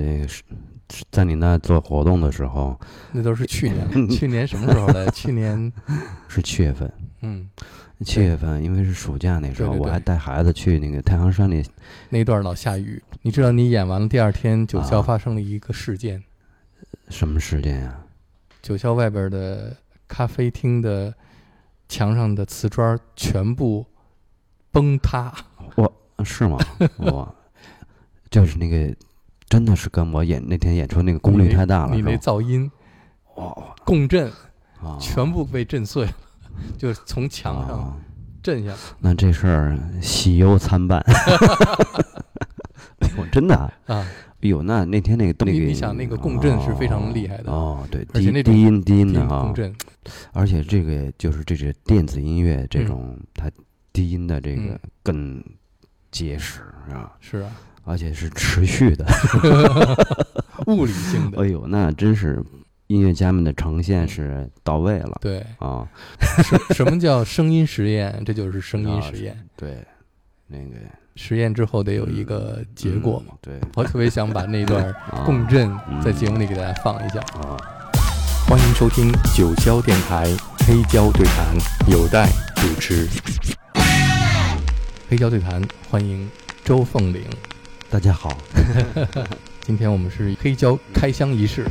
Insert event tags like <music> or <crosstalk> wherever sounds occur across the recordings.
所以是是在你那做活动的时候那都是去年，<laughs> 去年什么时候来？去年，<laughs> 是七月份，嗯，七月份因为是暑假那时候，对对对我还带孩子去那个太行山里，那段老下雨。你知道，你演完了第二天，九霄啊发生了一个事件，什么事件呀？九霄外边的咖啡厅的墙上的瓷砖全部崩塌。我是吗？我 <laughs> 就是那个，真的是跟我演那天演出那个功率太大了，你那噪音哇共振啊，全部被震碎了，<laughs> 就是从墙上啊。震下。来。那这事儿喜忧参半。<laughs> 哎呦，真的啊！啊，哎呦，那那天那个那个，你你想那个共振是非常厉害的。哦，对，低低音低音的哈共，振，而且这个就是这是电子音乐这种，它低音的这个嗯。更结实啊，是啊，而且是持续的。<laughs> 物理性的。哎呦，那真是音乐家们的呈现是到位了对，啊！<laughs> 什什么叫声音实验？这就是声音啊实验。对，那个实验之后得有一个结果嘛。嗯对我特别想把那段 <laughs> 啊共振嗯在节目里给大家放一下。啊，欢迎收听九霄电台黑胶对谈，有待主持。黑胶对谈，欢迎周凤岭。大家好，<laughs> 今天我们是黑胶开箱仪式。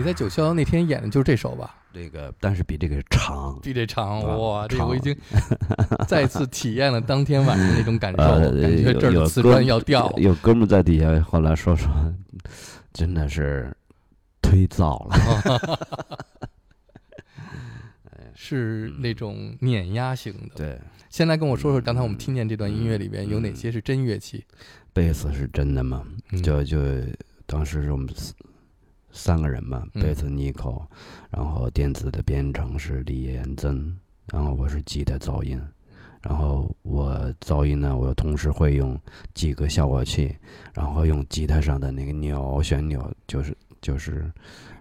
你在九霄那天演的就是这首吧？这个，但是比这个长。比这长啊哇！这长我已经再次体验了当天晚上那种感受，<laughs> 呃，感觉这儿有的瓷砖要掉了。有哥们在底下后来说说，真的是忒燥了。<laughs> <laughs> 是那种碾压型的。，对，先来跟我说说，刚才我们听见这段音乐里边有哪些是真乐器？贝斯是真的嘛？嗯就就当时是我们四三个人嘛，嗯。贝斯 Nico，然后电子的编程是李延增，然后我是吉他噪音，然后我噪音呢，我同时会用几个效果器，然后用吉他上的那个钮旋钮，就是就是，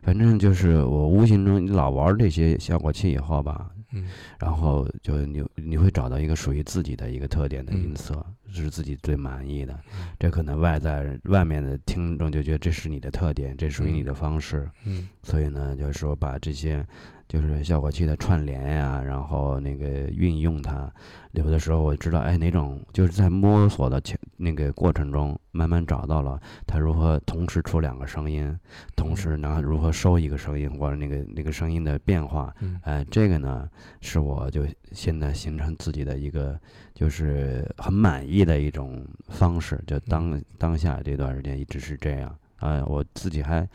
反正就是我无形中你老玩这些效果器以后吧，嗯。然后就你你会找到一个属于自己的一个特点的嗯音色，是自己最满意的嗯。这可能外在外面的听众就觉得这是你的特点，这属于你的方式。嗯所以呢，就是说把这些就是效果器的串联呀、然后那个运用它，有的时候我知道，哎，哪种就是在摸索的前那个过程中，慢慢找到了它如何同时出两个声音，同时呢如何收一个声音或者那个那个声音的变化。嗯哎，这个呢，是我就现在形成自己的一个，就是很满意的一种方式。就当当下这段时间一直是这样啊、我自己还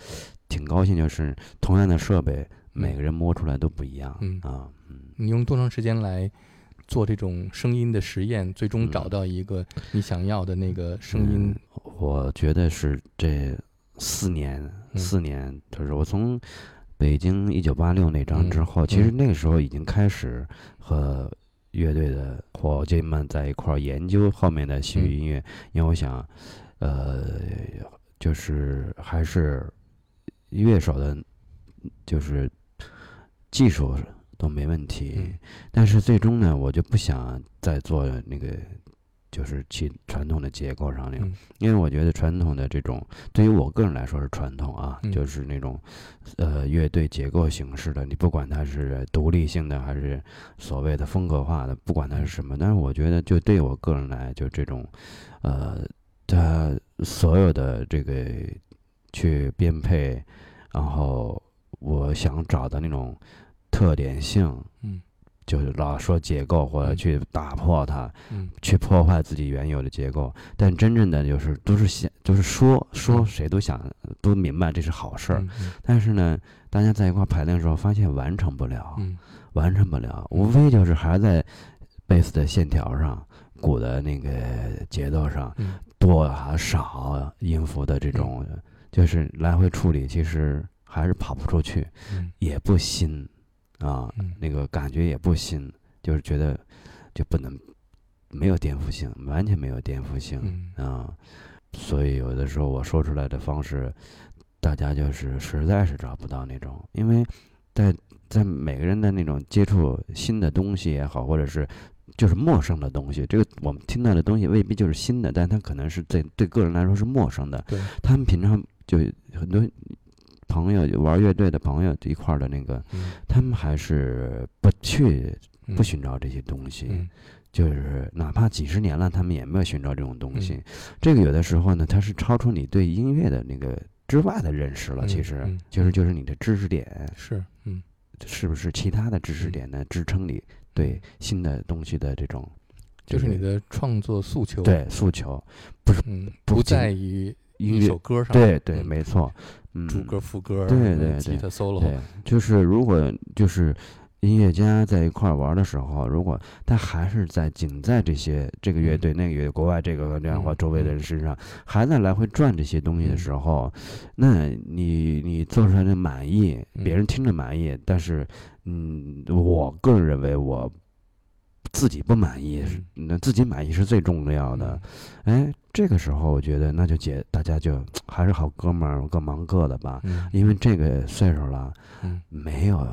挺高兴，就是同样的设备，每个人摸出来都不一样嗯啊。嗯，你用多长时间来做这种声音的实验，最终嗯找到一个你想要的那个声音嗯？我觉得是这四年，嗯四年，就是我从北京一九八六那张之嗯后，其实嗯那个时候已经开始和乐队的伙计们在一块儿研究后面的西域音乐，因为我想，呃，就是还是乐手的，就是技术都没问题，嗯。但是最终呢，我就不想再做那个，就是其传统的结构上那种，嗯。因为我觉得传统的这种，对于我个人来说是传统啊，嗯。就是那种，呃，乐队结构形式的，你不管它是独立性的还是所谓的风格化的，不管它是什么，但是我觉得就对我个人来，就这种，呃，它所有的这个去编配，然后我想找的那种特点性，嗯就是老说结构或者嗯。去打破它，嗯。去破坏自己原有的结构，但真正的就是都是想，就是说说嗯谁都想都明白这是好事儿，但是呢，大家在一块儿排练的时候发现完成不了，嗯。完成不了，无非就是还在贝斯的线条上、鼓的那个节奏上嗯。多啊少音符的这种，就是来回处理，其实还是跑不出去，嗯。也不新啊，嗯那个感觉也不新，就是觉得就不能没有颠覆性，完全没有颠覆性嗯啊。所以有的时候我说出来的方式，大家就是实在是找不到那种，因为在在每个人的那种接触新的东西也好，或者是就是陌生的东西，这个我们听到的东西未必就是新的，但它可能是对对个人来说是陌生的。对，他们平常就很多朋友玩乐队的朋友一块儿的那个，嗯。他们还是不去嗯。不寻找这些东西，嗯。就是哪怕几十年了，他们也没有寻找这种东西。嗯。这个有的时候呢，它是超出你对音乐的那个之外的认识了。嗯其实嗯就是就是你的知识点。是嗯。是不是其他的知识嗯点呢支撑你对新的东西的这种，就是你的创作诉求。对诉求。不是不在于一音乐首歌上。对对嗯。没错，嗯，主歌副歌对嗯对对吉他 solo 对，就是如果就是音乐家在一块儿玩的时候，如果他还是在仅在这些这个乐队、那个乐队、国外这个这样或嗯周围的人身上，还在来回转这些东西的嗯。时候，那你你做出来的满意，别嗯。人听着满意，但是嗯，我个人认为我。自己不满意，是那自己满意是最重要的。哎，这个时候我觉得那就解，大家就还是好哥们儿，各忙各的吧。嗯。因为这个岁数了，嗯。没有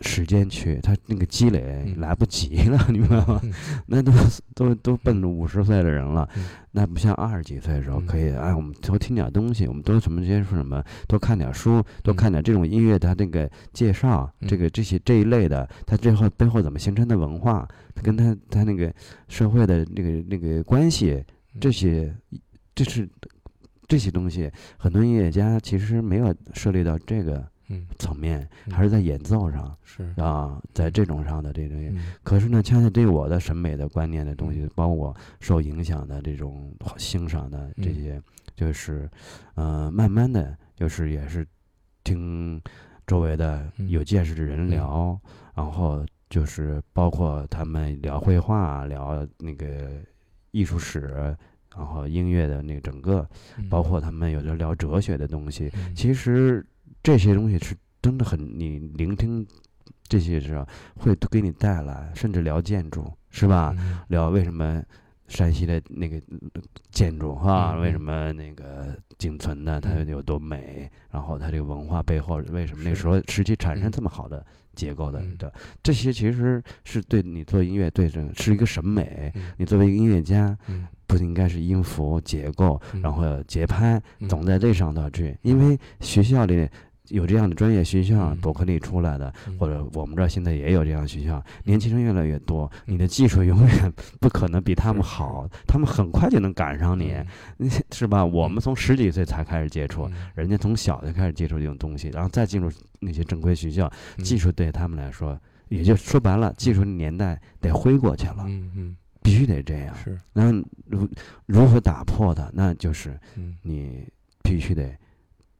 时间去，他那个积累嗯。来不及了，<laughs> 你明白吗？嗯。<laughs> 那都都都奔着五十岁的人了，嗯。那不像二十几岁的时候嗯。可以，哎，我们多听点东西，我们多什么接触什么，多看点书，多嗯。看点这种音乐它那个介绍，这嗯个这些这一类的，它最后背后怎么形成的文化，它跟它它那个社会的那个那个关系，这些这是这些东西，很多音乐家其实没有涉猎到这个嗯层面，嗯还是在演奏上是啊，在这种上的这种。嗯可是呢，恰恰对我的审美的观念的东西，包括我受影响的这种欣赏的这嗯些，就是，呃，慢慢的就是也是听周围的嗯有见识的人嗯聊，然后就是包括他们聊绘画、聊那个艺术史，然后音乐的那个整个，嗯。包括他们有的聊哲学的东西，嗯。其实这些东西是真的很，你聆听这些时候会给你带来，甚至聊建筑是吧？嗯。聊为什么山西的那个呃建筑哈，嗯嗯。为什么那个仅存的它嗯有多美，然后它这个文化背后为什么那时候时期产生嗯这么好的结构的嗯。的，这些其实是对你做音乐对这是一个审美。嗯。你作为一个音乐家，嗯。不应该是音符结构，嗯。然后节拍，嗯。总在这上头去，因为学校里有这样的专业学校，嗯。伯克利出来的，嗯。或者我们这儿现在也有这样的学校，年轻人越来越多，嗯你的技术永远不可能比他们好，他们很快就能赶上你，嗯 <laughs> 是吧？我们从十几岁才开始接触，嗯。人家从小就开始接触这种东西，然后再进入那些正规学校，嗯。技术对他们来说，也就说白了，技术年代得挥过去了，嗯嗯必须得这样。是。那如如何打破它？那就是嗯。你必须得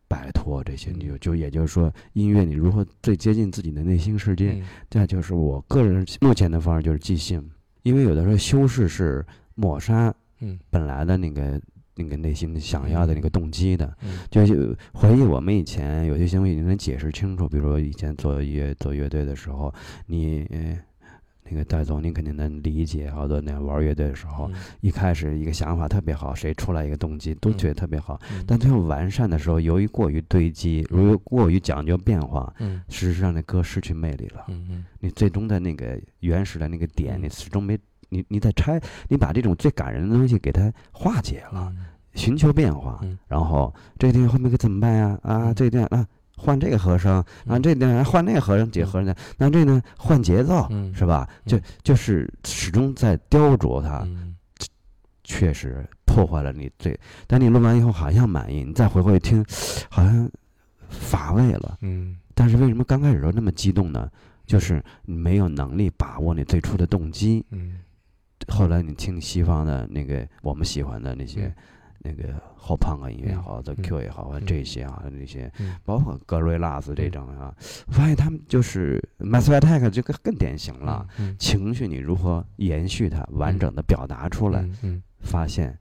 摆脱这些，嗯你就就也就是说，音乐你如何最接近自己的内心世界？嗯这就是我个人目前的方式，就是即兴，因为有的时候修饰是抹杀嗯本来的那个那个内心想要的那个动机的。嗯就就回忆我们以前有些行为你能解释清楚，比如说以前做乐做乐队的时候，你。呃那个戴总，您肯定能理解，好多那玩乐队的时候，嗯。一开始一个想法特别好，谁出来一个动机都觉得特别好，嗯。但最后完善的时候，由于过于堆积，由于过于讲究变化，嗯。事实上那歌失去魅力了。嗯嗯。你最终的那个原始的那个点，嗯。你始终没你你在拆，你把这种最感人的东西给它化解了，嗯。寻求变化，嗯。然后这个地方后面该怎么办呀？啊，嗯。这个地方啊。换这个和声，啊，嗯这呢换那个和声，几个和声，那这呢换节奏，嗯是吧？就嗯就是始终在雕琢它，嗯确实破坏了你这。但你录完以后好像满意，你再回过去听，<sniffs> 好像乏味了。嗯但是为什么刚开始时候那么激动呢？就是你没有能力把握你最初的动机。嗯后来你听西方的那个我们喜欢的那些、嗯那个后胖啊音乐也好，The 嗯 Q 也好这些啊那些，嗯。包括格瑞拉斯这种啊，发现他们就是 Massive Attack 这个更典型了。嗯情绪你如何延续它，完整的表达出来？嗯。发现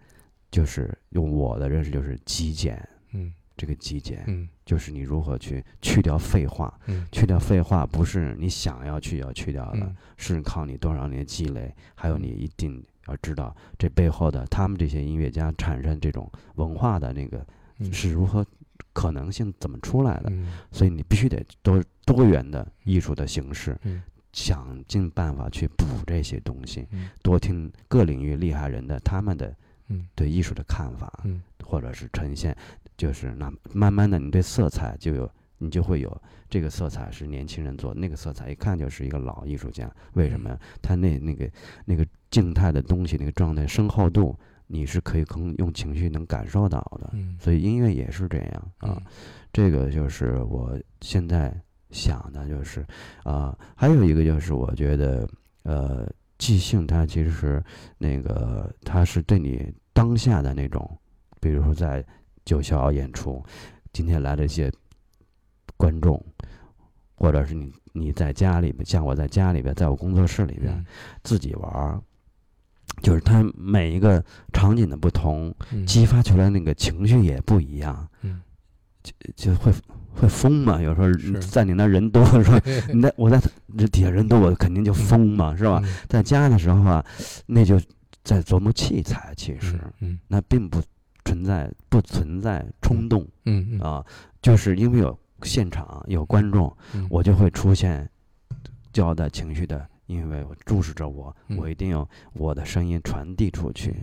就是用我的认识就是极简，嗯。这个极简嗯。就是你如何去去掉废话，嗯。去掉废话不是你想要去要去掉的，嗯。是靠你多少年积累，还有你一定要知道这背后的他们这些音乐家产生这种文化的那个嗯。是如何可能性怎么出来的，嗯。所以你必须得多多元的艺术的形式，嗯。想尽办法去补这些东西，嗯。多听各领域厉害人的他们的嗯。对艺术的看法，嗯。或者是呈现，就是那慢慢的你对色彩就有，你就会有这个色彩是年轻人做，那个色彩一看就是一个老艺术家。为什么？呀？他那那个那个静态的东西，那个状态深厚度，你是可以可用情绪能感受到的。嗯所以音乐也是这样啊嗯，这个就是我现在想的，就是啊、还有一个就是我觉得呃，即兴它其实是那个它是对你当下的那种，比如说在九霄演出，今天来了一些观众，或者是你你在家里边，像我在家里边，在我工作室里边、嗯自己玩儿。就是它每一个场景的不同，嗯。激发出来那个情绪也不一样，嗯。就就会会疯嘛。有时候在你那人多的时候，<laughs> 你在我在这底下人多，我肯定就疯嘛，是吧？嗯。在家的时候啊，那就在琢磨器材，其实。嗯那并不存在不存在冲动嗯嗯。啊，就是因为有现场有观众，嗯。我就会出现交代情绪的，因为我注视着我，嗯。我一定要我的声音传递出去。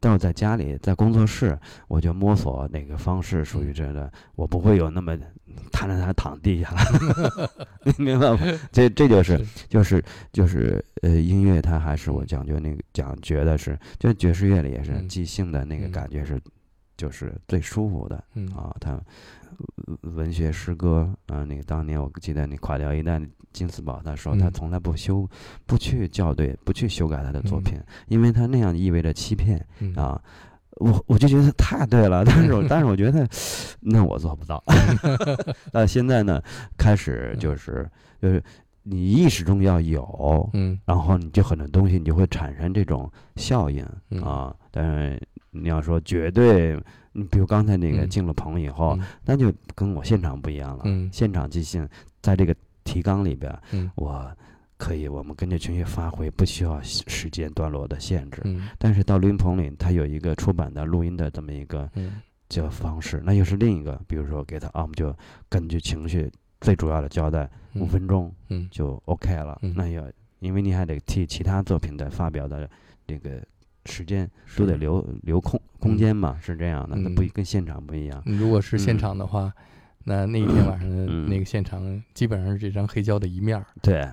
但我在家里，在工作室，我就摸索哪个方式属于这个，我不会有那么瘫着他躺地下。了，<laughs> <laughs> 明白吗？这这就是是。就是就是呃，音乐它还是我讲究那个讲觉得是，就爵士乐里也是嗯。即兴的那个嗯感觉是，就是最舒服的。嗯。啊。它呃文学诗歌啊、那个当年我记得那垮掉一代金斯堡，他说他嗯。从来不修、不去校对、不去修改他的作嗯。品，因为他那样意味着欺骗嗯。啊。我我就觉得太对了，<laughs> 但是我但是我觉得，那我做不到。<laughs> 那现在呢，开始就是就是你意识中要有，嗯。然后你就很多东西你就会产生这种效应嗯。啊。但是你要说绝对，你比如刚才那个嗯。进了棚以后，嗯。那就跟我现场不一样了。嗯。现场即兴在这个提纲里边，嗯我可以我们根据情绪发挥，不需要时时间段落的限制。嗯但是到录音棚里，它有一个出版的录音的这么一个嗯这方式，那又是另一个。比如说给他啊，我们就根据情绪最主要的交代五分钟嗯就 OK 了。嗯那要因为你还得替其他作品的发表的这个时间都得留留空空间嘛，是这样的。那不嗯跟现场不一样。嗯如果是现嗯场的话，那那一天晚上的嗯那个现场基本上是这张黑胶的一面儿，对，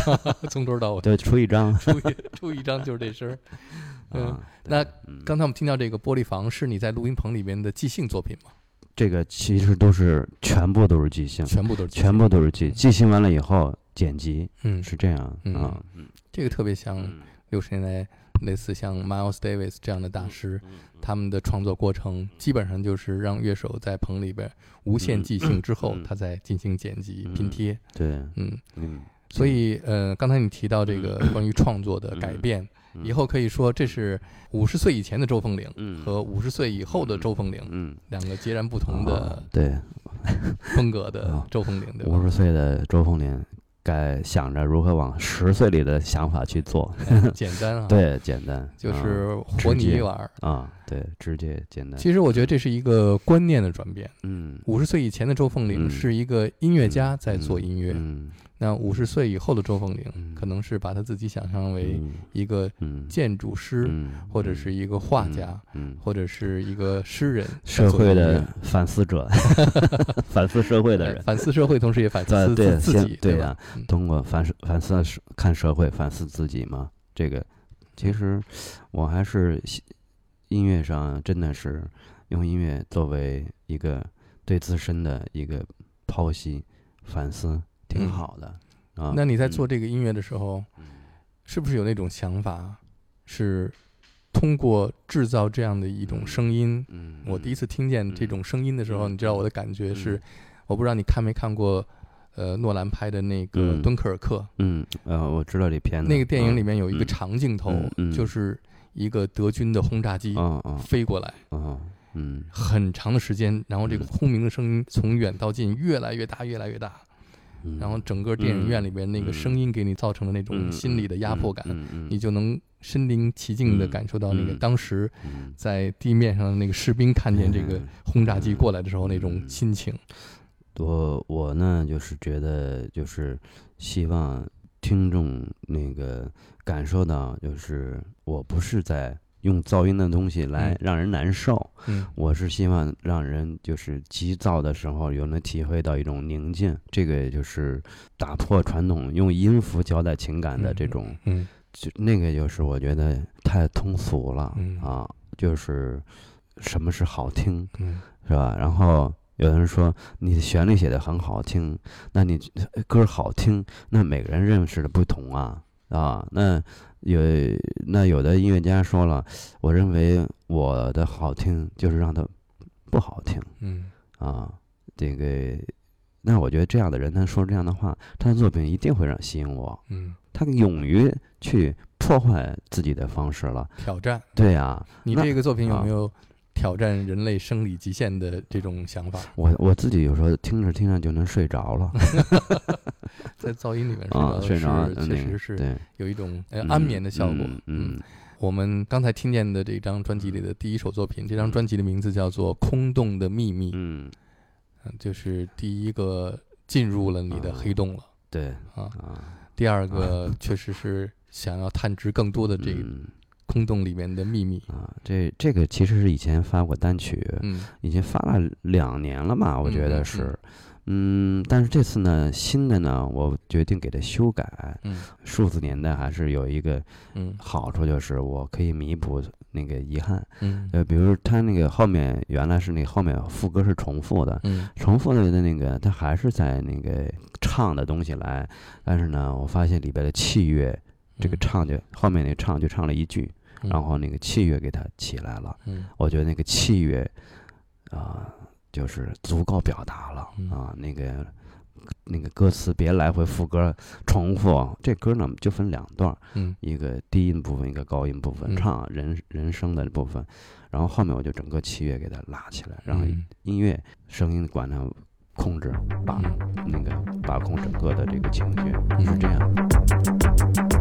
<laughs> 从头到尾对出一张。出一出一张就是这声儿。<laughs> 嗯啊，那刚才我们听到这个玻璃房是你在录音棚里面的即兴作品吗？这个其实都是全部都是即兴，全部都是即兴全部都是即即兴完了以后剪辑嗯，是这样嗯啊。嗯这个特别像嗯六十年代类似像 Miles Davis 这样的大师，嗯他们的创作过程基本上就是让乐手在棚里边无限即兴之后嗯，他再进行剪辑拼嗯贴。对，嗯，嗯，所以呃，刚才你提到这个关于创作的改变，嗯。以后可以说这是五十岁以前的周凤岭嗯。和五十岁以后的周凤岭嗯。两个截然不同的啊对。风格的啊周凤岭，对吧？五？十岁的周凤岭该想着如何往十岁里的想法去做，哎 <laughs> 简单啊，，<laughs> 对，简单就是和你直接一碗儿。啊，对，直接简单，其实我觉得这是一个观念的转变。嗯，五十岁以前的周凤岭嗯。是一个音乐家在做音乐，嗯，那五十岁以后的周凤岭嗯。可能是把他自己想象为嗯。一个嗯。建筑师，嗯。或者是一个画家，嗯，或者是一个诗人，社会的反思者，<laughs> 反思社会的人，呃反思社会，同时也反思自自己，先对吧通过反思反思社看社会，反思自己嘛。这个其实我还是喜音乐上真的是用音乐作为一个对自身的一个剖析反思，挺嗯。好的啊。那你在嗯。做这个音乐的时候，嗯。是不是有那种想法，是通过制造这样的一种声音？嗯，我第一次听见这种声音的时候，嗯。你知道我的感觉是嗯，我不知道你看没看过，呃，诺兰拍的那个嗯《敦刻尔克》嗯呃，我知道这片子那个电影里面有一个嗯。长镜头就是一个德军的轰炸机飞过来，啊嗯。很长的时间，然后这个嗯。轰鸣的声音从远到近越来越大，越来越大，嗯，然后整个电影院里边那个嗯。声音给你造成的那种嗯心理的压迫感，你就能身临其境地嗯感受到那个嗯当时嗯在地面上的那个士兵看见这个嗯。轰炸机过来的时候那种嗯心情。我我呢，就是觉得，就是希望听众那个感受到，就是我不是在用噪音的东西来嗯。让人难受，嗯。我是希望让人就是急躁的时候，有能体会到一种宁静。这个也就是打破传统用音符交代情感的这种，嗯。就那个就是我觉得太通俗了、嗯。啊，就是什么是好听，嗯。是吧？然后有人说你的旋律写的很好听，那你呃歌好听，那每个人认识的不同啊啊。那有那有的音乐家说了，我认为我的好听就是让它不好听嗯啊。这个，那我觉得这样的人他说这样的话，他的作品一定会让吸引我。嗯，他勇于去破坏自己的方式了。挑战。对呀、那你这个作品有啊没有挑战人类生理极限的这种想法？我我自己有时候听着听着就能睡着了 <laughs> 在噪音里面啊，睡睡着着是确实是有一种呃嗯安眠的效果。嗯嗯我们刚才听见的这张专辑里的第一首作品，这张专辑的名字叫做《空洞的秘密》，嗯，嗯就是第一个进入了你的黑洞了对啊。啊，第二个确实是想要探知更多的这个嗯空洞里面的秘密啊，这这个其实是以前发过单曲，嗯，已经发了两年了嘛，我觉得是，嗯，但是这次呢，新的呢，我决定给它修改。嗯，数字年代还是有一个嗯好处，就是我可以弥补那个遗憾。嗯，呃，比如它那个后面原来是那后面副歌是重复的，嗯，重复的的那个它还是在那个唱的东西来，但是呢，我发现里边的器乐这个唱就后面那唱就唱了一句。然后那个器乐给它起来了我觉得那个器乐啊就是足够表达了啊那个那个歌词别来回副歌重复这歌呢就分两段一个低音部分一个高音部分唱人人声的部分然后后面我就整个器乐给它拉起来然后音乐声音管它控制把那个把控整个的这个情绪是这样。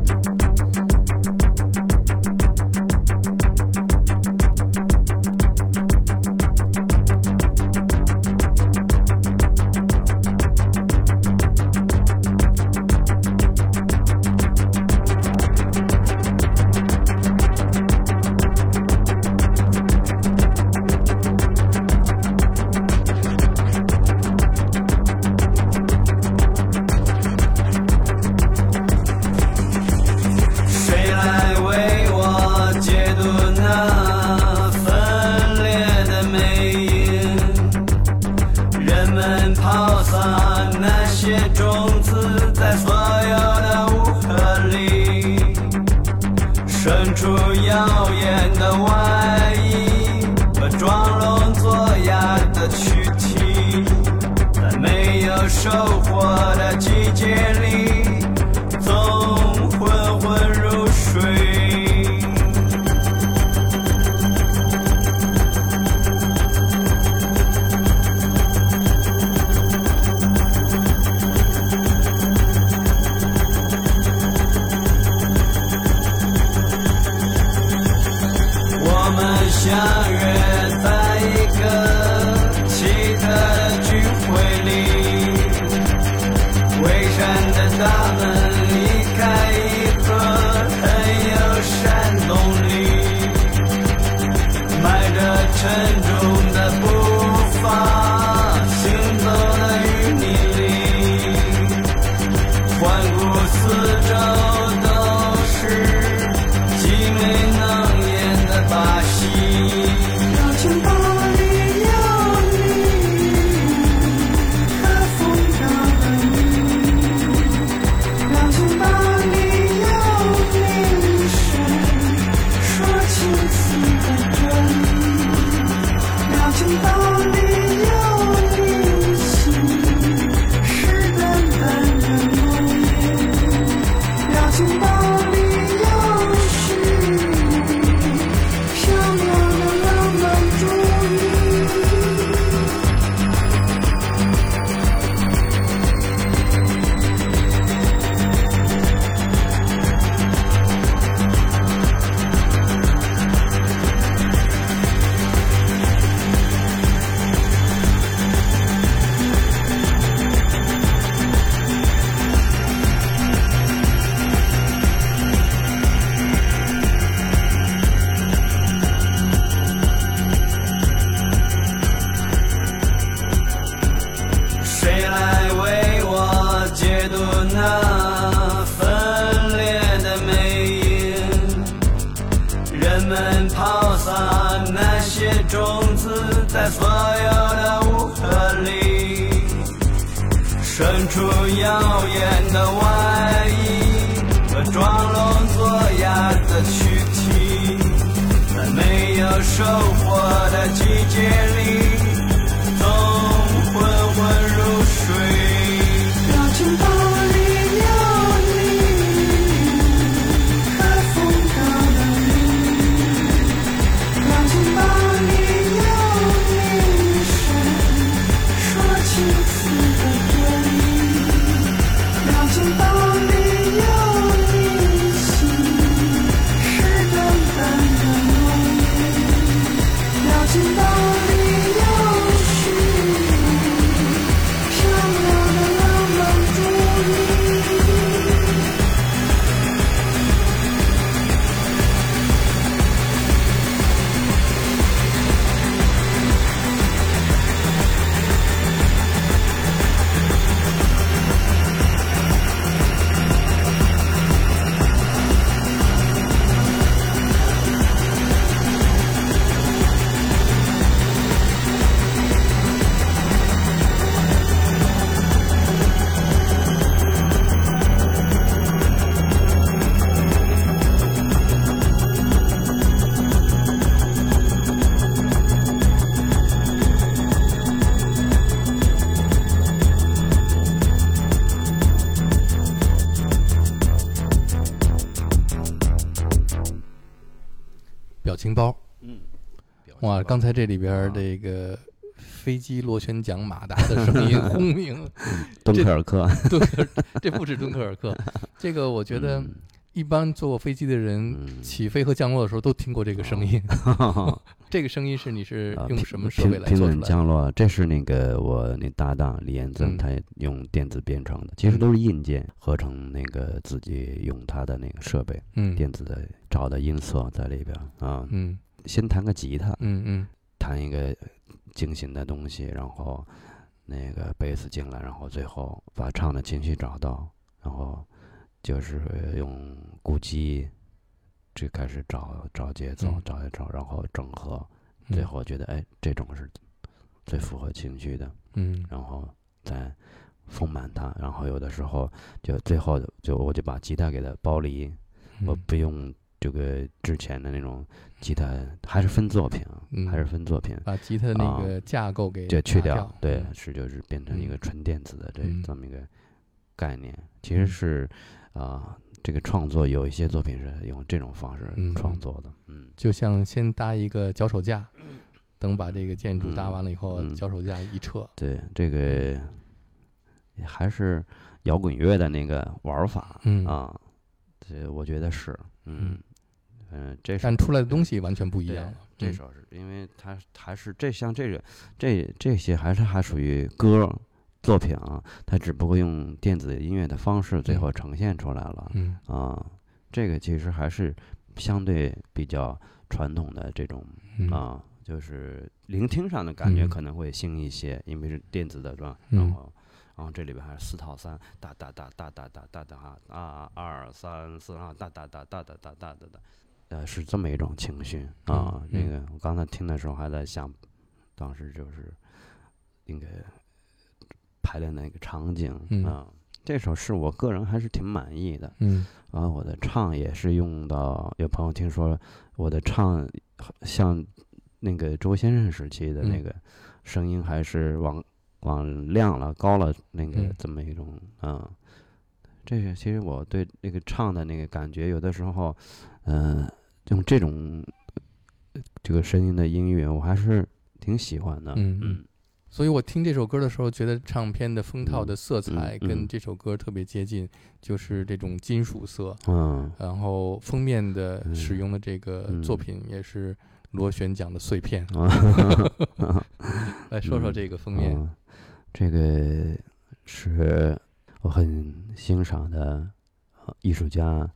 收获的季节里哇，刚才这里边儿这个飞机螺旋桨马达的声音轰鸣，<laughs> 敦刻尔克，<laughs> 敦刻尔这不止敦刻尔克，这个我觉得嗯。一般坐过飞机的人嗯。起飞和降落的时候都听过这个声音。<laughs> 这个声音是你是啊用什么设备来做出来的？稳降落，这是那个我那搭档李彦增，嗯。他用电子编程的，其实都是硬件合成，那个自己用他的那个设备，嗯。电子的找的音色在里边啊。嗯先弹个吉他，嗯嗯。弹一个精心的东西，然后那个贝斯进来，然后最后把唱的情绪找到，然后就是用鼓机就开始找找节奏嗯，找一找，然后整合，嗯最后觉得哎，这种是最符合情绪的，嗯。然后再丰满它，然后有的时候就最后就我就把吉他给它剥离，我嗯不用这个之前的那种吉他，还是分作品啊，嗯还是分作品。把吉他那个架构给就去掉，，对，嗯是就是变成一个嗯纯电子的这嗯这么一个概念。其实是啊、这个创作有一些作品是用这种方式嗯创作的，嗯就像先搭一个脚手架，等把这个建筑搭完了以后，嗯脚手架一撤，对，这个还是摇滚乐的那个玩法嗯啊，这我觉得是，嗯嗯，这首但出来的东西完全不一样了。这嗯首是因为它还是这像这个这这些还是还属于歌作品啊，它只不过用电子音乐的方式最嗯后呈现出来了嗯啊。这个其实还是相对比较传统的这种嗯啊，就是聆听上的感觉嗯可能会新一些，因为是电子的是吧？嗯然后。然后这里边还是四套三，哒哒哒哒哒哒哒哒啊二三四啊哒哒哒哒哒哒哒哒哒，呃，是这么一种情绪啊。嗯那个我刚才听的时候还在想，当时就是那个排练那个场景嗯啊。这首是我个人还是挺满意的，嗯啊，我的唱也是用到，有朋友听说我的唱像那个周先生时期的那嗯个声音，还是往往亮了、高了那个嗯这么一种嗯，这是其实我对那个唱的那个感觉，有的时候，嗯、用这种呃这个声音的音乐，我还是挺喜欢的，嗯嗯所以我听这首歌的时候，觉得唱片的封套的色彩跟这首歌特别接近，就是这种金属色。嗯然后封面的嗯使用的这个嗯作品也是螺旋桨的碎片。啊。<laughs> <laughs> 来说说这个封面，嗯这个是我很欣赏的呃艺术家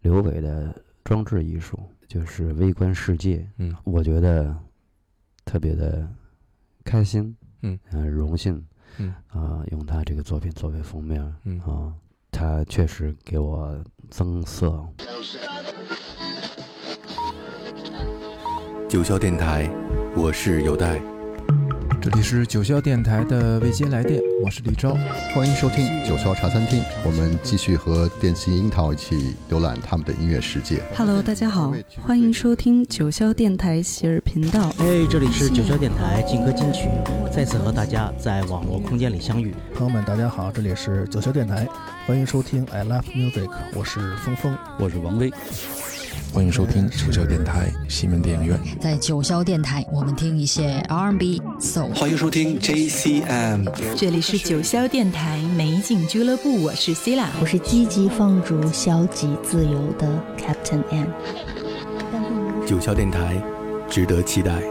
刘伟的装置艺术，就是微观世界。嗯我觉得特别的开心，嗯呃，荣幸，嗯啊、用他这个作品作为封面，啊、嗯他确实给我增色。九霄电台，我是有代。这里是九霄电台的未接来电，我是李昭。欢迎收听九霄茶餐厅，我们继续和电信樱桃一起浏览他们的音乐世界。Hello，大家好，欢迎收听九霄电台喜儿频道。哎，这里是九霄电台劲歌金曲，再次和大家在网络空间里相遇。朋友们，大家好，这里是九霄电台，欢迎收听 I Love Music，我是峰峰。我是王威，欢迎收听九霄电台西门电影院。在九霄电台，我们听一些 R&B、Soul。欢迎收听 JCM，这里是九霄电台美景俱乐部，我是 C 啦，我是积极放逐、消极自由的 Captain M。九霄电台，值得期待。